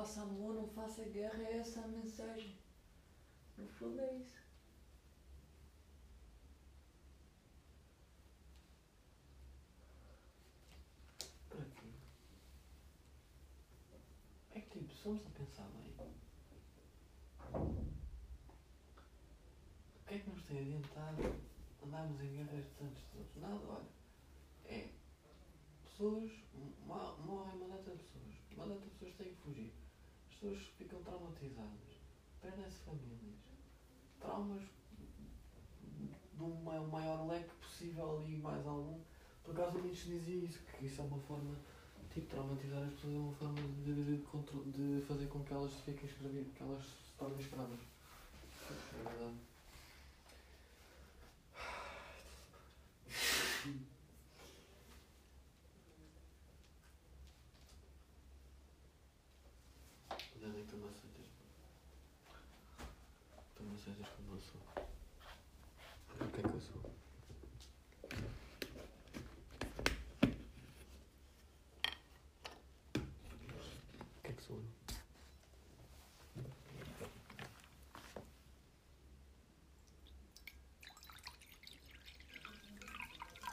faça amor, não faça guerra, é essa a mensagem. No fundo é isso. É que se vamos a pensar bem. O que é que nos tem adiantado andarmos em guerras tantos todos? Nada, olha. É. Pessoas. mo- Morrem uma data de pessoas. Uma data de pessoas têm que fugir. As pessoas ficam traumatizadas. Perdem-se famílias. Traumas de um ma- maior leque possível e mais algum. Por acaso o Nietzsche dizia isso, que isso é uma forma, tipo, traumatizar as pessoas é uma forma de, de, contro- de fazer com que elas fiquem escravi, que elas se tornem escravas. É verdade. Neden kırmazsa derim. Kırmazsa derim kırmazsa. o é que eu sou. O que é que sou eu?